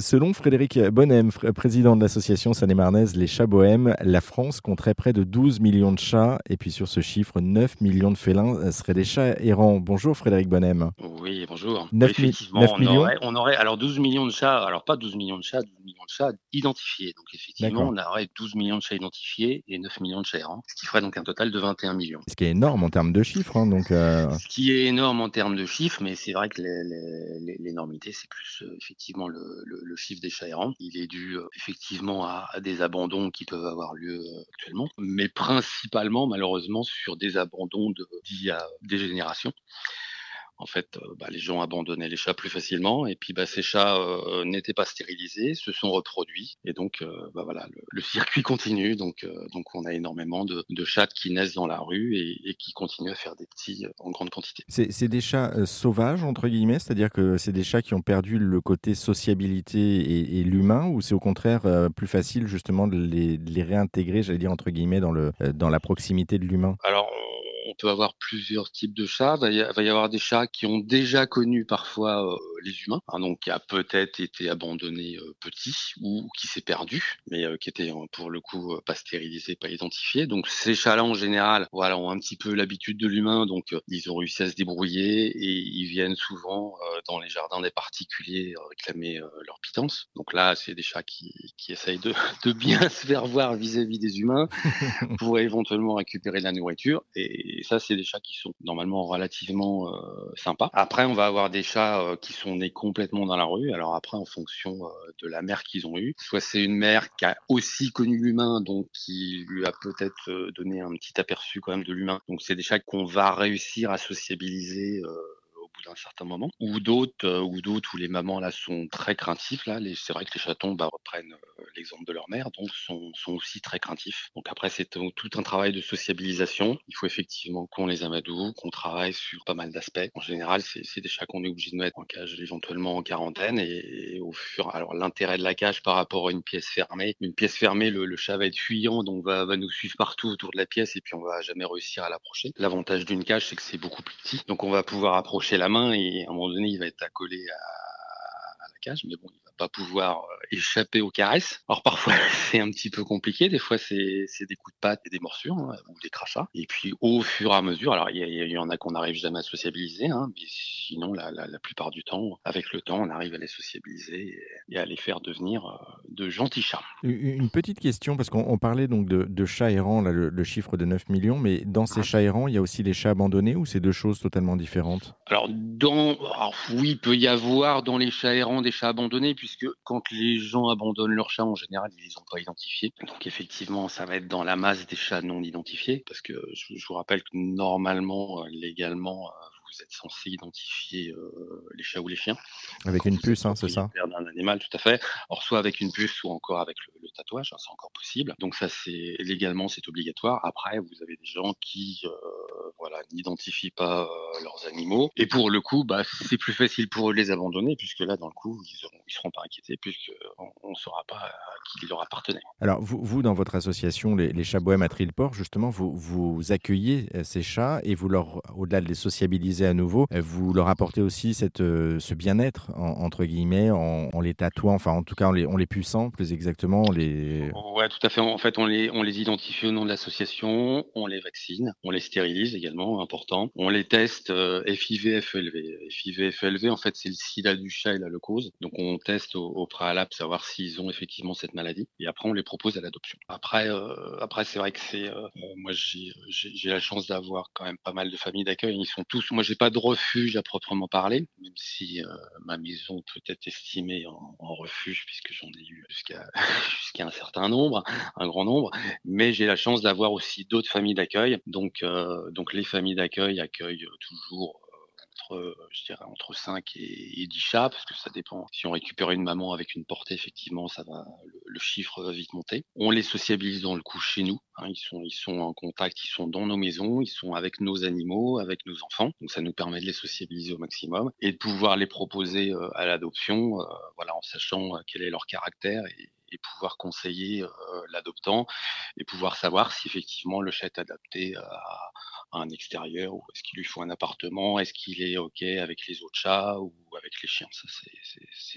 Selon Frédéric Bonnem, président de l'association seine-et-marnaise Les Chats Bohèmes, la France compterait près de 12 millions de chats. Et puis sur ce chiffre, 9 millions de félins seraient des chats errants. Bonjour Frédéric Bonnem. Oui, bonjour. 9 effectivement, 9 millions on, aurait, on aurait, alors 12 millions de chats, alors pas 12 millions de chats, 12 millions de chats identifiés. Donc effectivement, on aurait 12 millions de chats identifiés et 9 millions de chats errants, ce qui ferait donc un total de 21 millions. Ce qui est énorme en termes de chiffres. Hein, donc, euh... Ce qui est énorme en termes de chiffres, mais c'est vrai que l'énormité, c'est plus euh, effectivement le, le, le, chiffre des chats. Il est dû euh, effectivement à, des abandons qui peuvent avoir lieu euh, actuellement, mais principalement malheureusement sur des abandons de, dits à des générations en fait, euh, bah, les gens abandonnaient les chats plus facilement, et puis bah, ces chats euh, n'étaient pas stérilisés, se sont reproduits, et donc euh, bah, voilà, le, circuit continue. Donc, donc on a énormément de, chats qui naissent dans la rue et, qui continuent à faire des petits en grande quantité. C'est des chats sauvages entre guillemets, c'est-à-dire que c'est des chats qui ont perdu le côté sociabilité et, l'humain, ou c'est au contraire plus facile justement de les, de les réintégrer, j'allais dire entre guillemets, dans le dans la proximité de l'humain? Alors on peut avoir plusieurs types de chats. Il va y avoir des chats qui ont déjà connu parfois euh, les humains, hein, donc qui a peut-être été abandonné euh, petit ou, qui s'est perdu, mais euh, qui était pour le coup pas stérilisé, pas identifié. Donc ces chats-là en général, voilà, ont un petit peu l'habitude de l'humain, donc ils ont réussi à se débrouiller et ils viennent souvent dans les jardins des particuliers réclamer leur pitance. Donc là, c'est des chats qui, qui essayent de, de bien se faire voir vis-à-vis des humains pour éventuellement récupérer de la nourriture et et ça, c'est des chats qui sont normalement relativement euh, sympas. Après, on va avoir des chats euh, qui sont nés complètement dans la rue. Alors après, en fonction euh, de la mère qu'ils ont eue, soit c'est une mère qui a aussi connu l'humain, donc qui lui a peut-être donné un petit aperçu quand même de l'humain. Donc c'est des chats qu'on va réussir à sociabiliser d'un certain moment, ou d'autres, euh, ou d'autres où les mamans là sont très craintifs là. C'est vrai que les chatons bah, reprennent euh, l'exemple de leur mère, donc sont, aussi très craintifs. Donc après c'est tout un travail de sociabilisation. Il faut effectivement qu'on les amadoue, qu'on travaille sur pas mal d'aspects. En général, c'est des chats qu'on est obligé de mettre en cage éventuellement en quarantaine et, au fur. Alors l'intérêt de la cage par rapport à une pièce fermée, une pièce fermée, le, chat va être fuyant, donc va, va nous suivre partout autour de la pièce et puis on va jamais réussir à l'approcher. L'avantage d'une cage, c'est que c'est beaucoup plus petit, donc on va pouvoir approcher la main et à un moment donné, il va être accolé à, à la cage, mais bon, il va pas pouvoir euh, échapper aux caresses. Alors parfois c'est un petit peu compliqué, des fois c'est des coups de patte et des morsures hein, ou des crachats. Et puis au fur et à mesure, alors il y, y, en a qu'on n'arrive jamais à sociabiliser, hein, mais sinon la, la, la, plupart du temps, avec le temps, on arrive à les sociabiliser et, à les faire devenir euh, de gentils chats. Une petite question, parce qu'on parlait donc de, de chats errants, là, le, chiffre de 9 millions, mais dans ces ah. chats errants, il y a aussi les chats abandonnés ou c'est deux choses totalement différentes? Alors dans, alors, oui, il peut y avoir dans les chats errants des chats abandonnés, puis puisque quand les gens abandonnent leurs chats, en général, ils les ont pas identifiés. Donc effectivement, ça va être dans la masse des chats non identifiés, parce que je, vous rappelle que normalement, euh, légalement, euh, vous êtes censé identifier euh, les chats ou les chiens. Avec une puce, hein, c'est ça D'un animal, tout à fait. Or, soit avec une puce, soit encore avec le, le tatouage, hein, c'est encore possible. Donc ça, c'est légalement, c'est obligatoire. Après, vous avez des gens qui, euh, voilà, n'identifient pas euh, leurs animaux. Et pour le coup, bah, c'est plus facile pour eux de les abandonner, puisque là, dans le coup, ils ne ils seront pas inquiétés, puisqu'on ne saura pas à qui leur appartenait. Alors, vous, vous dans votre association, les, les chats bohèmes à Trilport, justement, vous, vous accueillez ces chats et vous leur, au-delà de les sociabiliser à nouveau, euh, vous leur apportez aussi cette, euh, ce bien-être, entre guillemets, en, les tatouant, enfin en tout cas en les, on les puissant plus exactement. On les... Ouais, tout à fait. En fait, on les, on les identifie au nom de l'association, on les vaccine, on les stérilise également, important. On les teste euh, FIV, FELV. FIV, FELV, en fait, c'est le sida du chat et la leucose. Donc on teste au, au préalable, savoir s'ils ont effectivement cette maladie. Et après, on les propose à l'adoption. Après, après c'est vrai que c'est... moi, j'ai la chance d'avoir quand même pas mal de familles d'accueil. Ils sont tous... Moi, j'ai pas de refuge à proprement parler, même si euh, ma maison peut être estimée en, refuge puisque j'en ai eu jusqu'à jusqu'à un certain nombre, un grand nombre. Mais j'ai la chance d'avoir aussi d'autres familles d'accueil. Donc euh, donc les familles d'accueil accueillent toujours entre, je dirais, entre 5 et, 10 chats, parce que ça dépend. Si on récupère une maman avec une portée, effectivement, ça va, le, chiffre va vite monter. On les sociabilise dans le coup chez nous. Hein, ils sont, ils sont en contact, ils sont dans nos maisons, ils sont avec nos animaux, avec nos enfants. Donc ça nous permet de les sociabiliser au maximum et de pouvoir les proposer euh, à l'adoption, euh, voilà, en sachant euh, quel est leur caractère et pouvoir conseiller l'adoptant et pouvoir savoir si effectivement le chat est adapté à, un extérieur ou est-ce qu'il lui faut un appartement, est-ce qu'il est OK avec les autres chats ou avec les chiens.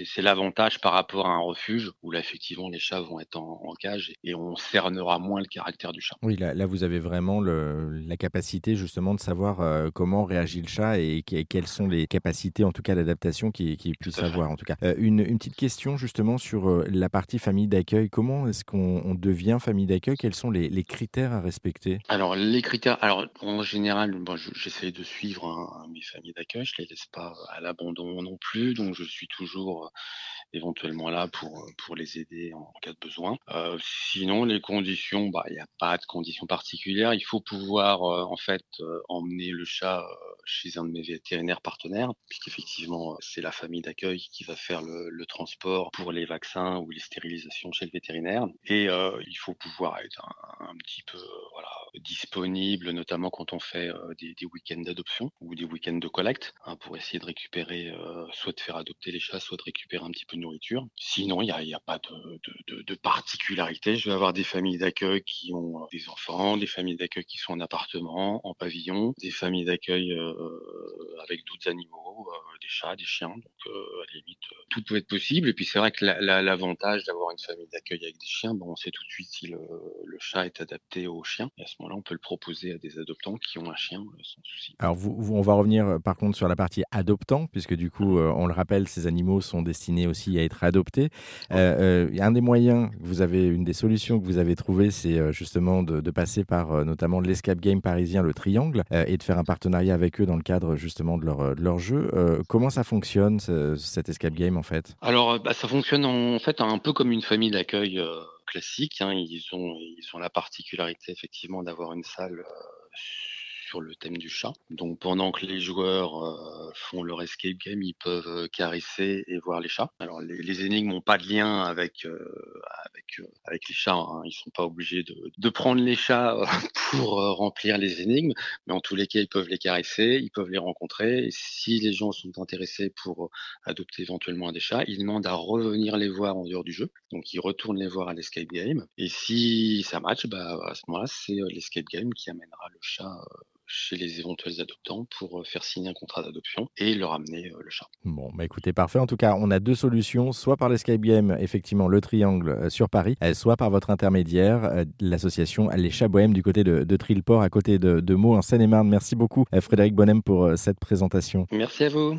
C'est l'avantage par rapport à un refuge où là, effectivement, les chats vont être en, cage et, on cernera moins le caractère du chat. Oui, là, là vous avez vraiment le, la capacité justement de savoir euh, comment réagit le chat et, quelles sont les capacités, en tout cas, d'adaptation qu'il puisse avoir. En tout cas, euh, une, une, petite question justement sur euh, la partie famille d'accueil. Comment est-ce qu'on devient famille d'accueil? Quels sont les, critères à respecter? Alors, les critères, alors en général, bon, j'essaie de suivre mes familles d'accueil. Je les laisse pas à l'abandon non plus, donc je suis toujours éventuellement là pour, pour les aider en cas de besoin. Euh, sinon, les conditions, bah, il n'y a pas de conditions particulières. Il faut pouvoir en fait emmener le chat chez un de mes vétérinaires partenaires, puisqu'effectivement, c'est la famille d'accueil qui va faire le, le, transport pour les vaccins ou les stérilisations chez le vétérinaire. Et il faut pouvoir être un, petit peu voilà, disponible, notamment quand on fait des, des week-ends d'adoption ou des week-ends de collecte, hein, pour essayer de récupérer, soit de faire adopter les chats, soit de récupérer un petit peu de nourriture. Sinon, il n'y a, a, pas de, de, de, de, particularité. Je vais avoir des familles d'accueil qui ont des enfants, des familles d'accueil qui sont en appartement, en pavillon, des familles d'accueil avec d'autres animaux, des chats, des chiens. Donc, à la limite, tout peut être possible. Et puis, c'est vrai que l'avantage d'avoir une famille d'accueil avec des chiens, bon, on sait tout de suite si le, le chat est adapté au chien. Et à ce moment-là, on peut le proposer à des adoptants qui ont un chien sans souci. Alors, vous, on va revenir par contre sur la partie adoptant, puisque du coup, on le rappelle, ces animaux sont destinés aussi à être adoptés. Euh, un des moyens que vous avez, une des solutions que vous avez trouvées, c'est justement de, de, passer par notamment l'escape game parisien, le Triangle, et de faire un partenariat avec eux dans le cadre justement de leur, de leur jeu. comment ça fonctionne, ce, cet escape game en fait? Alors, bah, ça fonctionne en fait un peu comme une famille d'accueil classique. Hein. Ils, ont, ils ont la particularité effectivement d'avoir une salle sur le thème du chat. Donc pendant que les joueurs euh, font leur escape game, ils peuvent euh, caresser et voir les chats. Alors les, énigmes n'ont pas de lien avec euh, avec avec les chats. Hein. Ils sont pas obligés de, de prendre les chats pour remplir les énigmes, mais en tous les cas ils peuvent les caresser, ils peuvent les rencontrer. Et si les gens sont intéressés pour adopter éventuellement des chats, ils demandent à revenir les voir en dehors du jeu. Donc ils retournent les voir à l'escape game. Et si ça match, bah à ce moment-là c'est l'escape game qui amènera le chat chez les éventuels adoptants pour euh, faire signer un contrat d'adoption et leur amener euh, le chat. Bon, bah écoutez, parfait. En tout cas, on a deux solutions, soit par l'Escape Game, effectivement, le Triangle euh, sur Paris, soit par votre intermédiaire, l'association Les Chats Bohèmes du côté de, de Trilport, à côté de, de Meaux, en Seine-et-Marne. Merci beaucoup, Frédéric Bonnem, pour cette présentation. Merci à vous.